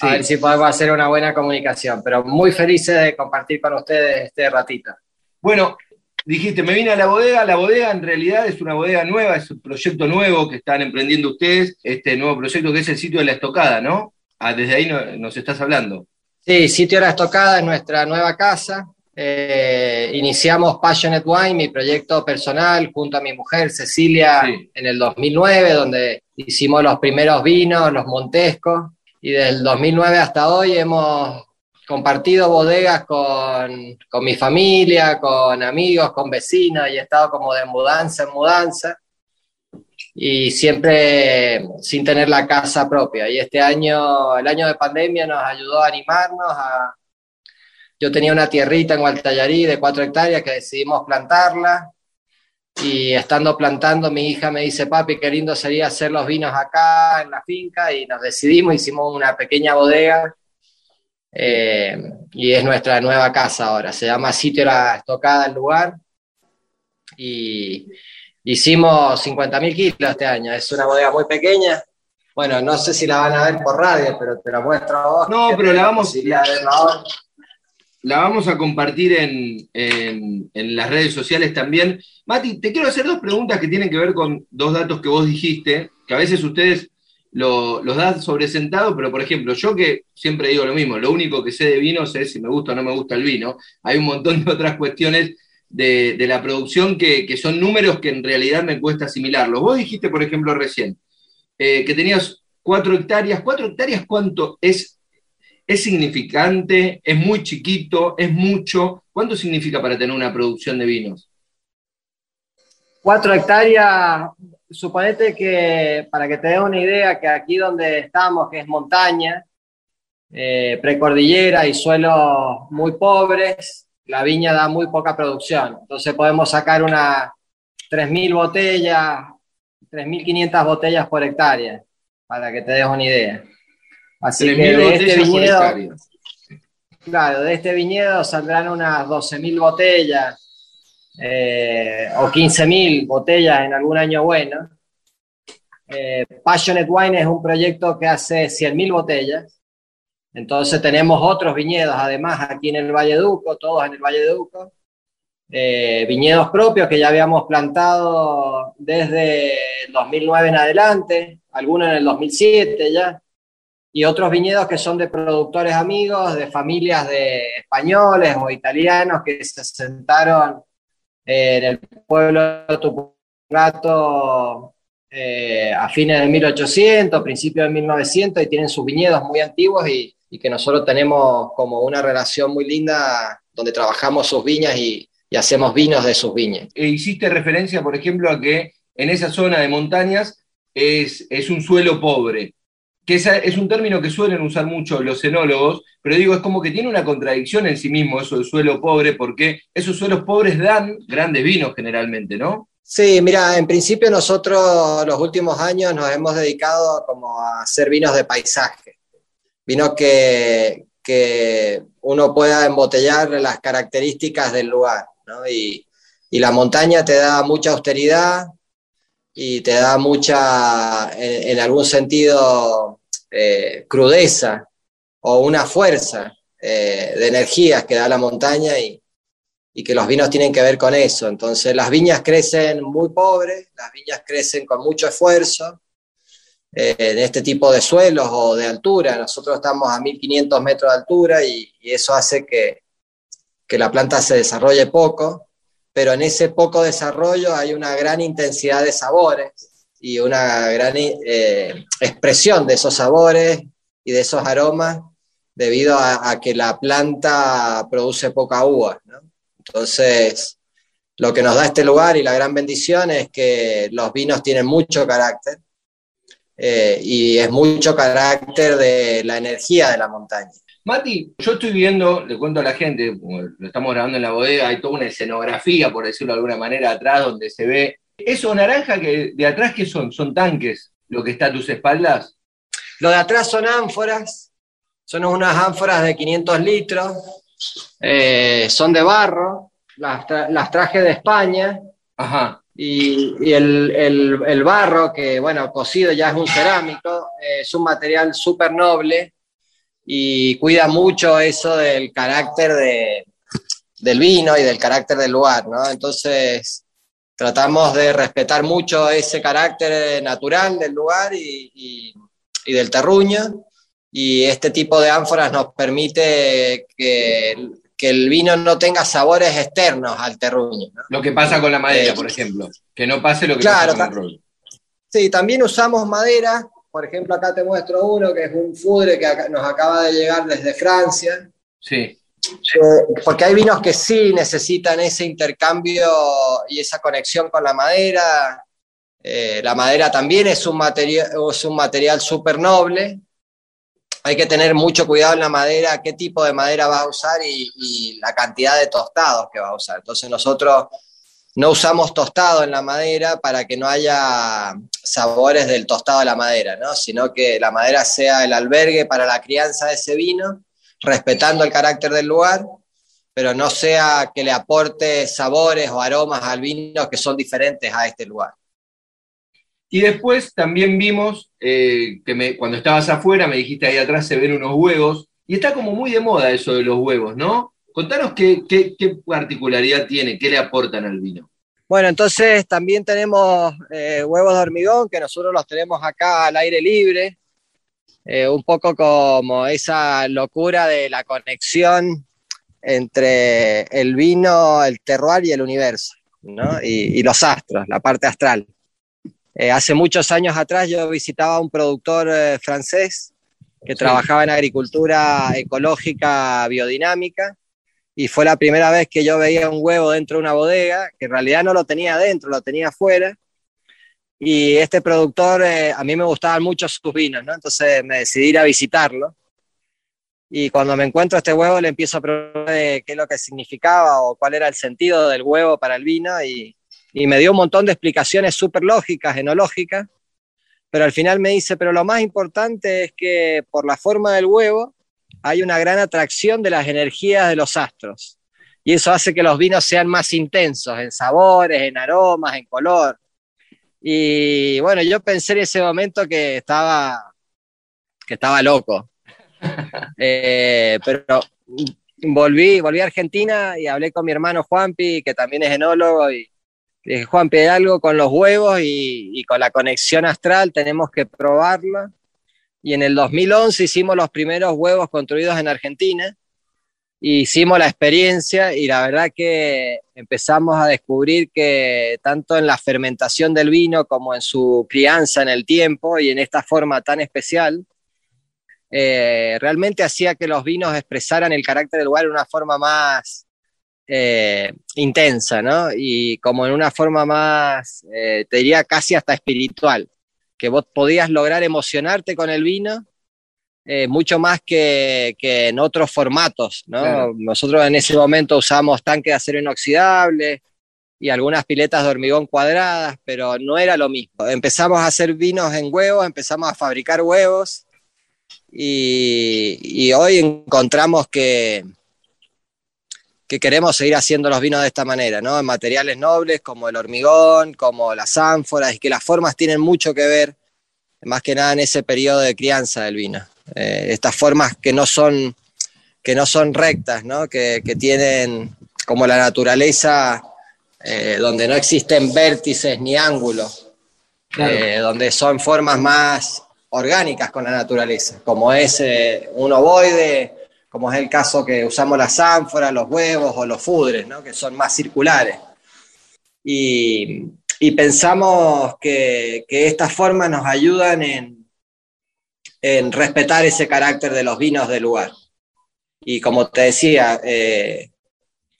A ver si podemos hacer una buena comunicación, pero muy feliz de compartir con ustedes este ratito. Bueno, dijiste, me vine a la bodega. La bodega en realidad es una bodega nueva, es un proyecto nuevo que están emprendiendo ustedes, este nuevo proyecto que es el sitio de la estocada, ¿no? Ah, desde ahí nos estás hablando. Sí, Sitio La Estocada es nuestra nueva casa. Eh, iniciamos Passionate Wine, mi proyecto personal, junto a mi mujer Cecilia, en el 2009, donde hicimos los primeros vinos, los montescos, y desde el 2009 hasta hoy hemos compartido bodegas con, con mi familia, con amigos, con vecinos, y he estado como de mudanza en mudanza y siempre sin tener la casa propia. Y este año, el año de pandemia, nos ayudó a animarnos a... Yo tenía una tierrita en Gualtallarí de cuatro hectáreas que decidimos plantarla y estando plantando mi hija me dice, papi, qué lindo sería hacer los vinos acá en la finca y nos decidimos, hicimos una pequeña bodega eh, y es nuestra nueva casa ahora. Se llama Sitio La Estocada el lugar y Hicimos 50.000 kilos este año, es una bodega muy pequeña. Bueno, no sé si la van a ver por radio, pero te la muestro a vos. No, pero la vamos, la, la, vamos a compartir en, en, las redes sociales también. Mati, te quiero hacer dos preguntas que tienen que ver con dos datos que vos dijiste, que a veces ustedes los dan sobre sentado, pero por ejemplo, yo que siempre digo lo mismo, lo único que sé de vinos es si me gusta o no me gusta el vino. Hay un montón de otras cuestiones de, la producción que, son números que en realidad me cuesta asimilarlos. Vos dijiste, por ejemplo, recién, eh, que tenías cuatro hectáreas. ¿Cuatro hectáreas cuánto es? ¿Es significante? ¿Es muy chiquito? ¿Es mucho? ¿Cuánto significa para tener una producción de vinos? Cuatro hectáreas, suponete que, para que te des una idea, que aquí donde estamos, que es montaña, eh, precordillera y suelos muy pobres, la viña da muy poca producción. Entonces podemos sacar unas 3.000 botellas, 3.500 botellas por hectárea, para que te des una idea. Así que de este viñedo, claro, de este viñedo saldrán unas 12.000 botellas eh, o 15.000 botellas en algún año bueno. Eh, Passionate Wine es un proyecto que hace 100.000 botellas. Entonces tenemos otros viñedos, además, aquí en el Valle Duco, todos en el Valle Duco, eh, viñedos propios que ya habíamos plantado desde el 2009 en adelante, algunos en el 2007 ya, y otros viñedos que son de productores amigos, de familias de españoles o italianos que se asentaron en el pueblo de Tupungato eh, a fines de 1800, principios de 1900 y tienen sus viñedos muy antiguos y, y que nosotros tenemos como una relación muy linda donde trabajamos sus viñas y, hacemos vinos de sus viñas. E hiciste referencia, por ejemplo, a que en esa zona de montañas es, es un suelo pobre, que es un término que suelen usar mucho los enólogos, pero digo, es como que tiene una contradicción en sí mismo eso del suelo pobre, porque esos suelos pobres dan grandes vinos generalmente, ¿no? Sí, mira, en principio nosotros los últimos años nos hemos dedicado como a hacer vinos de paisaje vino que, uno pueda embotellar las características del lugar, ¿no? y, la montaña te da mucha austeridad y te da mucha, en, algún sentido, eh, crudeza o una fuerza eh, de energías que da la montaña y, y que los vinos tienen que ver con eso. Entonces las viñas crecen muy pobres, las viñas crecen con mucho esfuerzo eh, en este tipo de suelos o de altura. Nosotros estamos a 1500 metros de altura y, eso hace que, que, la planta se desarrolle poco, pero en ese poco desarrollo hay una gran intensidad de sabores y una gran eh, expresión de esos sabores y de esos aromas debido a, que la planta produce poca uva. Entonces, lo que nos da este lugar y la gran bendición es que los vinos tienen mucho carácter eh, y es mucho carácter de la energía de la montaña. Mati, yo estoy viendo, le cuento a la gente, lo estamos grabando en la bodega, hay toda una escenografía, por decirlo de alguna manera, atrás donde se ve. ¿Eso naranja que de atrás qué son? ¿Son tanques lo que está a tus espaldas? Lo de atrás son ánforas, son unas ánforas de 500 litros eh, son de barro, las, traje de España. Y, el, barro, que bueno, cocido ya es un cerámico, eh, es un material súper noble y cuida mucho eso del carácter de, del vino y del carácter del lugar, ¿no? Entonces, tratamos de respetar mucho ese carácter natural del lugar y, y del terruño y este tipo de ánforas nos permite que, que el vino no tenga sabores externos al terruño. Lo que pasa con la madera, eh, por ejemplo, que no pase lo que pasa con el rol. Sí, también usamos madera, por ejemplo, acá te muestro uno que es un fudre que nos acaba de llegar desde Francia. Sí. Eh, porque hay vinos que sí necesitan ese intercambio y esa conexión con la madera. Eh, la madera también es un material, es un material súper noble, hay que tener mucho cuidado en la madera, qué tipo de madera va a usar y, la cantidad de tostados que va a usar. Entonces nosotros no usamos tostado en la madera para que no haya sabores del tostado de la madera, ¿no? sino que la madera sea el albergue para la crianza de ese vino, respetando el carácter del lugar, pero no sea que le aporte sabores o aromas al vino que son diferentes a este lugar. Y después también vimos eh, que cuando estabas afuera me dijiste ahí atrás se ven unos huevos, y está como muy de moda eso de los huevos, ¿no? Contanos qué, particularidad tiene, qué le aportan al vino. Bueno, entonces también tenemos eh, huevos de hormigón que nosotros los tenemos acá al aire libre, eh, un poco como esa locura de la conexión entre el vino, el terroir y el universo, ¿no? y los astros, la parte astral. Eh, hace muchos años atrás yo visitaba a un productor eh, francés que trabajaba en agricultura ecológica biodinámica y fue la primera vez que yo veía un huevo dentro de una bodega, que en realidad no lo tenía dentro, lo tenía afuera. Y este productor, eh, a mí me gustaban mucho sus vinos, ¿no? Entonces me decidí ir a visitarlo. Y cuando me encuentro este huevo le empiezo a preguntar qué es lo que significaba o cuál era el sentido del huevo para el vino y, y me dio un montón de explicaciones súper lógicas, enológicas, pero al final me dice, pero lo más importante es que por la forma del huevo hay una gran atracción de las energías de los astros. Y eso hace que los vinos sean más intensos en sabores, en aromas, en color. Y bueno, yo pensé en ese momento que estaba, que estaba loco. Eh, pero volví, volví a Argentina y hablé con mi hermano Juanpi, que también es enólogo, y, dije, Juan, pide algo con los huevos y, con la conexión astral, tenemos que probarlo. Y en el 2011 hicimos los primeros huevos construidos en Argentina. hicimos la experiencia y la verdad que empezamos a descubrir que tanto en la fermentación del vino como en su crianza en el tiempo y en esta forma tan especial, eh, realmente hacía que los vinos expresaran el carácter del lugar de una forma más, eh, intensa, ¿no? Y como en una forma más, eh, te diría casi hasta espiritual, que vos podías lograr emocionarte con el vino eh, mucho más que, en otros formatos, ¿no? Nosotros en ese momento usamos tanques de acero inoxidable y algunas piletas de hormigón cuadradas, pero no era lo mismo. Empezamos a hacer vinos en huevos, empezamos a fabricar huevos y hoy encontramos que, que queremos seguir haciendo los vinos de esta manera, ¿no? En materiales nobles como el hormigón, como las ánforas, y que las formas tienen mucho que ver, más que nada en ese periodo de crianza del vino. Eh, estas formas que no son, que no son rectas, ¿no? Que, que, tienen como la naturaleza, eh, donde no existen vértices ni ángulos, eh, donde son formas más orgánicas con la naturaleza, como es un ovoide, como es el caso que usamos las ánforas, los huevos o los fudres, ¿no? que son más circulares. Y, pensamos que, estas formas nos ayudan en, respetar ese carácter de los vinos del lugar. Y como te decía, eh,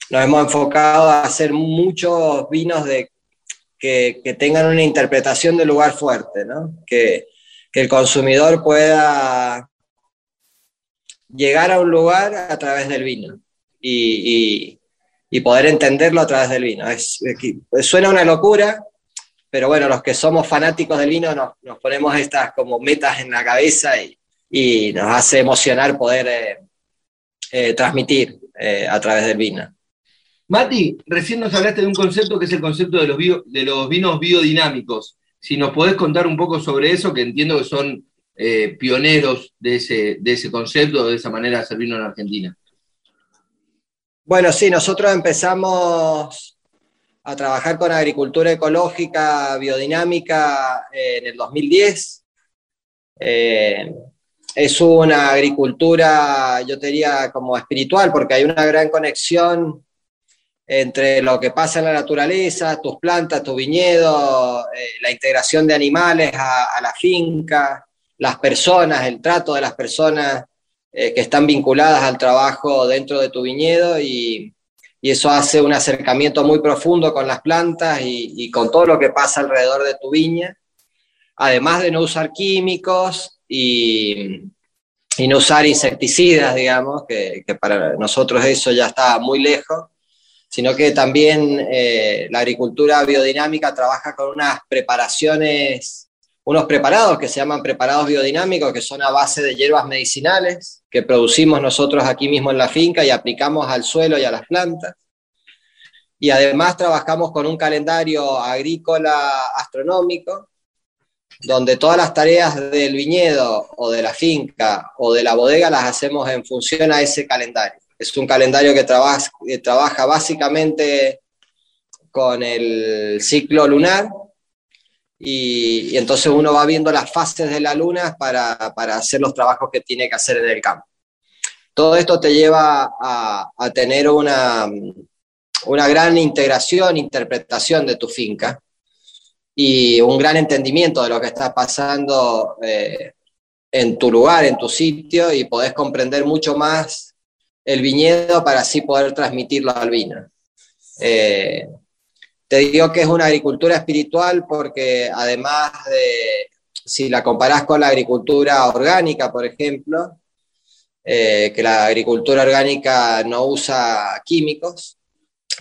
nos hemos enfocado a hacer muchos vinos de, que, tengan una interpretación del lugar fuerte, ¿no? que el consumidor pueda llegar a un lugar a través del vino y, y, poder entenderlo a través del vino. Suena una locura, pero bueno, los que somos fanáticos del vino nos, nos ponemos estas como metas en la cabeza y, y nos hace emocionar poder eh, eh, transmitir eh, a través del vino. Mati, recién nos hablaste de un concepto que es el concepto de los, bio, de los vinos biodinámicos. Si nos podés contar un poco sobre eso, que entiendo que son eh, pioneros de ese, de ese concepto, de esa manera de vino en Argentina. Bueno, sí, nosotros empezamos a trabajar con agricultura ecológica, biodinámica en el 2010. Eh, es una agricultura, yo diría, como espiritual, porque hay una gran conexión entre lo que pasa en la naturaleza, tus plantas, tu viñedo, eh, la integración de animales a, la finca, las personas, el trato de las personas eh, que están vinculadas al trabajo dentro de tu viñedo y, eso hace un acercamiento muy profundo con las plantas y, con todo lo que pasa alrededor de tu viña, además de no usar químicos y, no usar insecticidas, digamos, que, que, para nosotros eso ya está muy lejos, sino que también eh, la agricultura biodinámica trabaja con unas preparaciones unos preparados que se llaman preparados biodinámicos, que son a base de hierbas medicinales, que producimos nosotros aquí mismo en la finca y aplicamos al suelo y a las plantas. Y además trabajamos con un calendario agrícola astronómico, donde todas las tareas del viñedo o de la finca o de la bodega las hacemos en función a ese calendario. Es un calendario que que trabaja básicamente con el ciclo lunar, y, entonces uno va viendo las fases de la luna para, para, hacer los trabajos que tiene que hacer en el campo. Todo esto te lleva a, a tener una, una gran integración, interpretación de tu finca y un gran entendimiento de lo que está pasando eh, en tu lugar, en tu sitio, y podés comprender mucho más el viñedo para así poder transmitirlo al vino. Eh, te digo que es una agricultura espiritual porque además de, si la comparás con la agricultura orgánica, por ejemplo, eh, que la agricultura orgánica no usa químicos,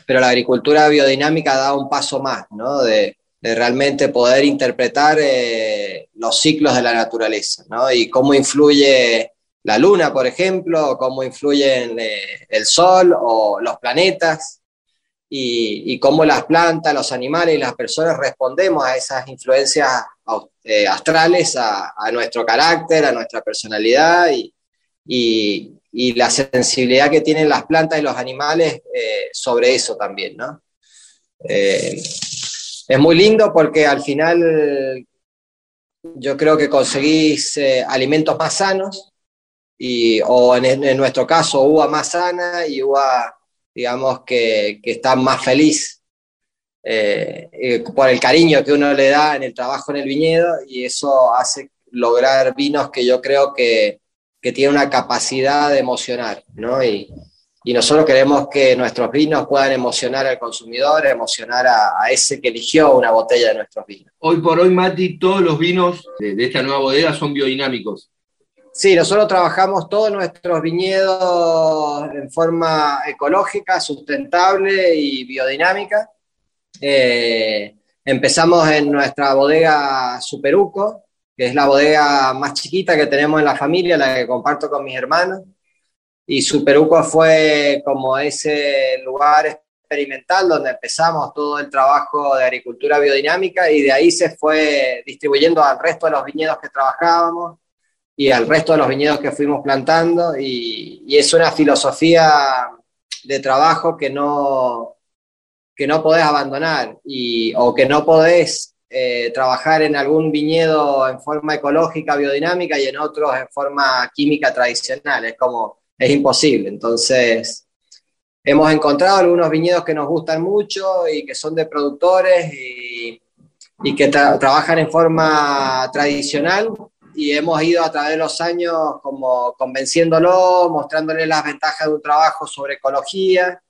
pero la agricultura biodinámica da un paso más, ¿no? De, realmente poder interpretar eh, los ciclos de la naturaleza, ¿no? Y cómo influye la luna, por ejemplo, cómo influyen eh, el sol o los planetas y, cómo las plantas, los animales y las personas respondemos a esas influencias eh, astrales, a, nuestro carácter, a nuestra personalidad y, y, la sensibilidad que tienen las plantas y los animales eh, sobre eso también, ¿no? Eh, es muy lindo porque al final yo creo que conseguís alimentos más sanos y, o en, en nuestro caso uva más sana y uva digamos, que, que está más feliz eh, eh, por el cariño que uno le da en el trabajo en el viñedo y eso hace lograr vinos que yo creo que, que tienen una capacidad de emocionar, ¿no? Y, y, nosotros queremos que nuestros vinos puedan emocionar al consumidor, emocionar a, a, ese que eligió una botella de nuestros vinos. Hoy por hoy, Mati, todos los vinos de, de esta nueva bodega son biodinámicos. Sí, nosotros trabajamos todos nuestros viñedos en forma ecológica, sustentable y biodinámica. Eh, empezamos en nuestra bodega Superuco, que es la bodega más chiquita que tenemos en la familia, la que comparto con mis hermanos. Y Superuco fue como ese lugar experimental donde empezamos todo el trabajo de agricultura biodinámica y de ahí se fue distribuyendo al resto de los viñedos que trabajábamos y al resto de los viñedos que fuimos plantando y, es una filosofía de trabajo que no, que no podés abandonar y, o que no podés eh, trabajar en algún viñedo en forma ecológica, biodinámica y en otros en forma química tradicional. Es como, es imposible. Entonces, hemos encontrado algunos viñedos que nos gustan mucho y que son de productores y, y que trabajan en forma tradicional y hemos ido a través de los años como convenciéndolo, mostrándole las ventajas de un trabajo sobre ecología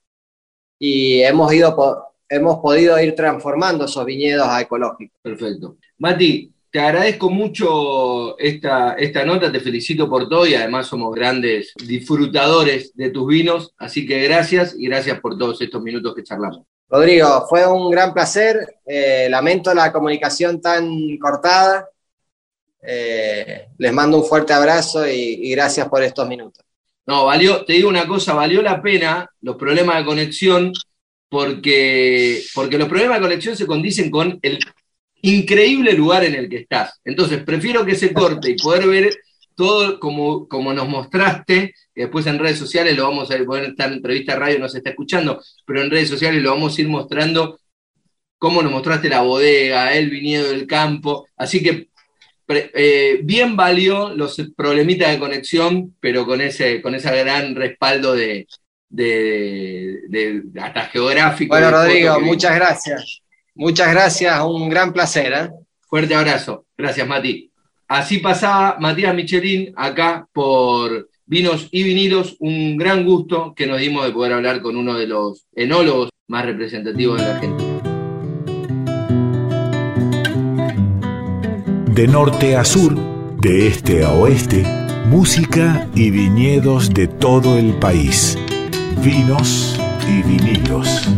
y hemos, ido, hemos podido ir transformando esos viñedos a ecológicos. Perfecto. Mati, te agradezco mucho esta, esta nota, te felicito por todo y además somos grandes disfrutadores de tus vinos, así que gracias y gracias por todos estos minutos que charlamos. Rodrigo, fue un gran placer, eh, lamento la comunicación tan cortada, eh, les mando un fuerte abrazo y, gracias por estos minutos. No, valió, te digo una cosa, valió la pena los problemas de conexión porque, porque los problemas de conexión se condicen con el increíble lugar en el que estás. Entonces, prefiero que se corte y poder ver todo como, como nos mostraste, después en redes sociales lo vamos a en esta entrevista radio no se está escuchando, pero en redes sociales lo vamos a ir mostrando cómo nos mostraste la bodega, el viñedo del campo. Así que eh, bien valió los problemitas de conexión, pero con ese, con ese gran respaldo de, de, hasta geográfico. Bueno, Rodrigo, muchas gracias. Muchas gracias, un gran placer. ¿eh? Fuerte abrazo. Gracias, Mati. Así pasaba Matías Michelin acá por Vinos y Vinilos. Un gran gusto que nos dimos de poder hablar con uno de los enólogos más representativos de la Argentina. De norte a sur, de este a oeste, música y viñedos de todo el país. Vinos y vinilos.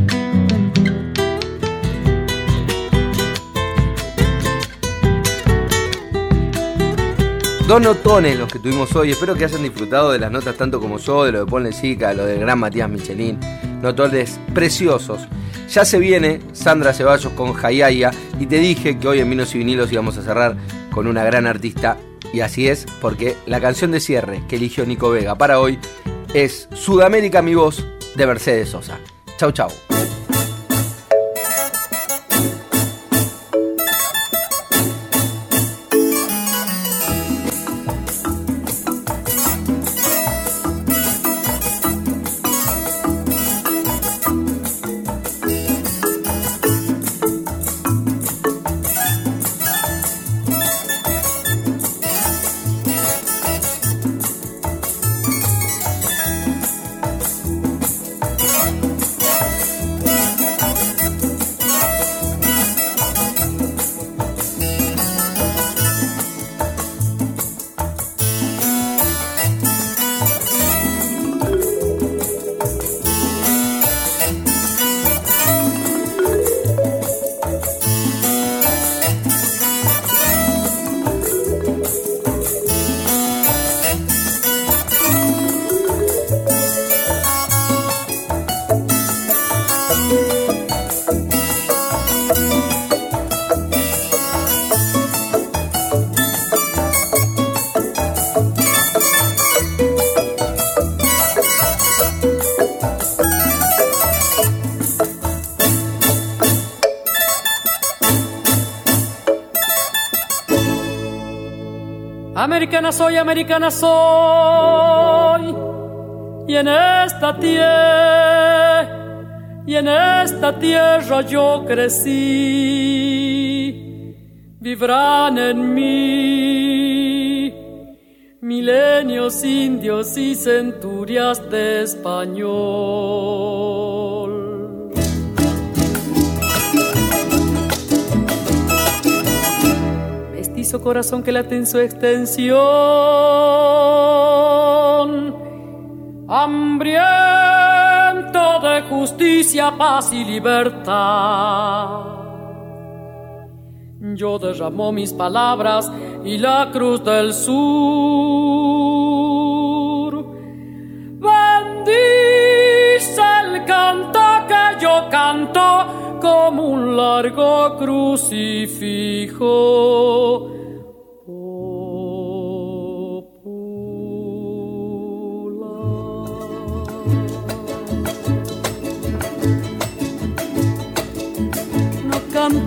Dos notones los que tuvimos hoy. Espero que hayan disfrutado de las notas tanto como yo, de lo de Ponle de lo del gran Matías Michelin. Notones preciosos. Ya se viene Sandra Ceballos con Jayaya y te dije que hoy en Vinos y Vinilos íbamos a cerrar con una gran artista y así es porque la canción de cierre que eligió Nico Vega para hoy es Sudamérica mi voz de Mercedes Sosa. Chau chau. Americana soy, americana soy. Y en esta tierra, y en esta tierra yo crecí. Vivrán en mí milenios indios y centurias de español. Corazón que late en su extensión, hambriento de justicia, paz y libertad. Yo derramó mis palabras y la cruz del sur. Bendice el canto que yo canto como un largo crucifijo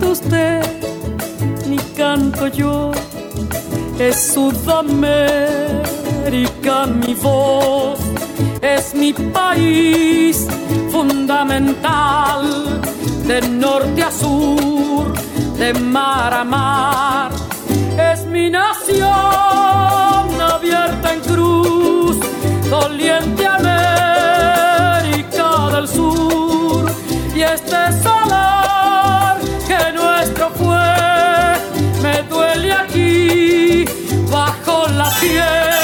canta usted, ni canto yo. Es Sudamérica mi voz, es mi país fundamental, de norte a sur, de mar a mar. Es mi nación abierta en cruz, doliente América del Sur. Y este solar que nuestro fue, me duele aquí bajo la piel.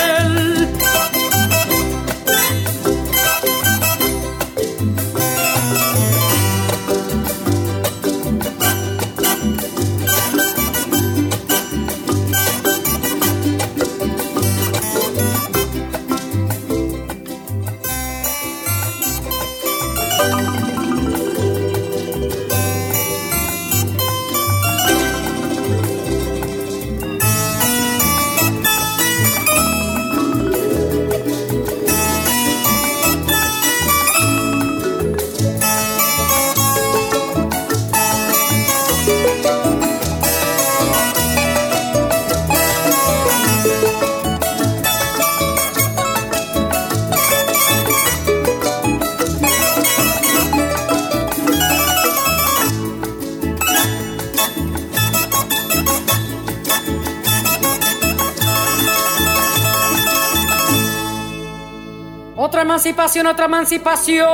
Emancipación, otra emancipación.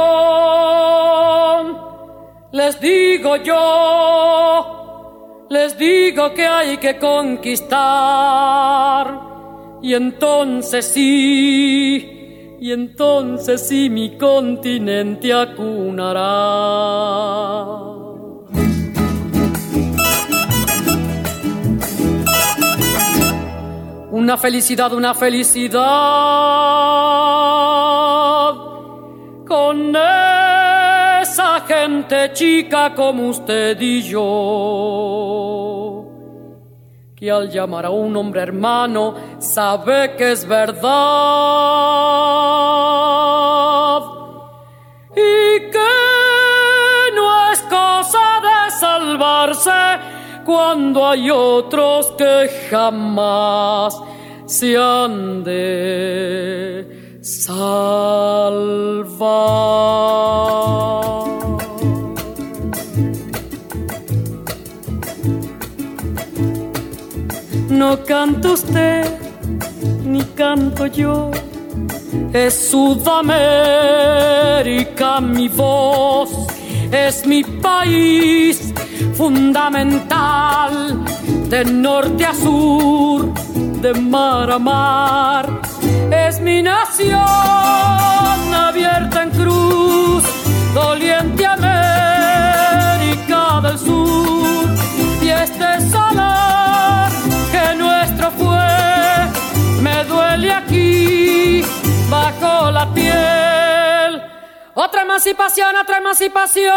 Les digo yo, les digo que hay que conquistar. Y entonces sí, y entonces sí mi continente acunará. Una felicidad, una felicidad con esa gente chica como usted y yo, que al llamar a un hombre hermano sabe que es verdad y que no es cosa de salvarse cuando hay otros que jamás se han de salvar. No canto usted, ni canto yo, es Sudamérica mi voz, es mi país fundamental, de norte a sur, de mar a mar es mi nación abierta en cruz, doliente América del Sur. Y este solar que nuestro fue, me duele aquí bajo la piel. Otra emancipación, otra emancipación.